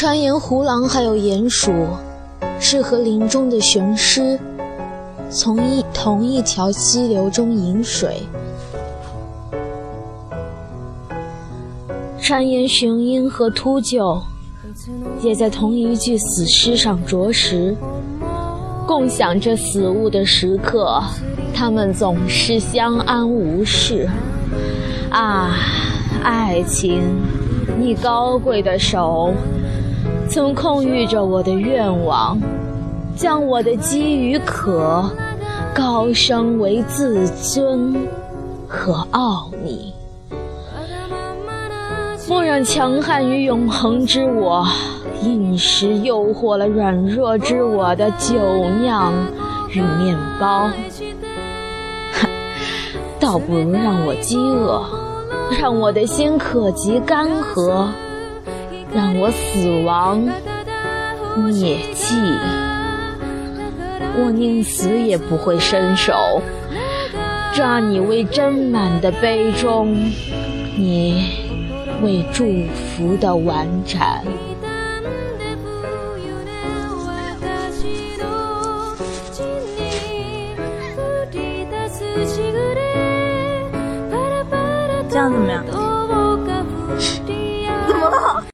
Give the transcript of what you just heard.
传言胡狼还有鼹鼠是和林中的雄狮从一同一条溪流中饮水。传言雄鹰和秃鹫也在同一具死尸上啄食，共享着死物的时刻，他们总是相安无事。啊，爱情，你高贵的手，曾控御着我的愿望，将我的饥与渴高升为自尊和傲睨。莫让强悍与永恒之我，饮食诱惑了软弱之我的酒酿与面包。倒不如让我饥饿，让我的心渴及干涸，让我死亡灭迹。我宁死也不会伸手抓你为斟满的杯中，你。为祝福的碗盏。这样怎么样？